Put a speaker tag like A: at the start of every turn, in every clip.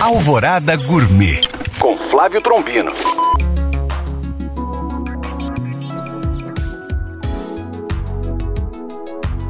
A: Alvorada Gourmet com Flávio Trombino.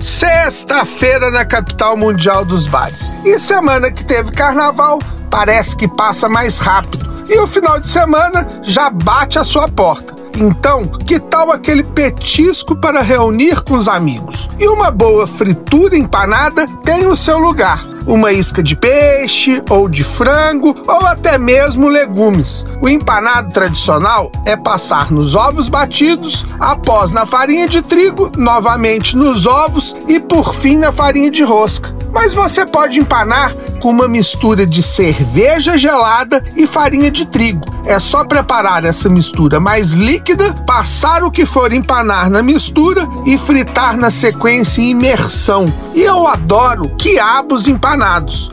B: Sexta-feira na capital mundial dos bares. E semana que teve carnaval, parece que passa mais rápido. E o final de semana já bate a sua porta. Então, que tal aquele petisco para reunir com os amigos? E uma boa fritura empanada tem o seu lugar uma isca de peixe ou de frango ou até mesmo legumes. O empanado tradicional é passar nos ovos batidos, após na farinha de trigo, novamente nos ovos e por fim na farinha de rosca. Mas você pode empanar com uma mistura de cerveja gelada e farinha de trigo. É só preparar essa mistura mais líquida, passar o que for empanar na mistura e fritar na sequência em imersão. E eu adoro quiabos empanados.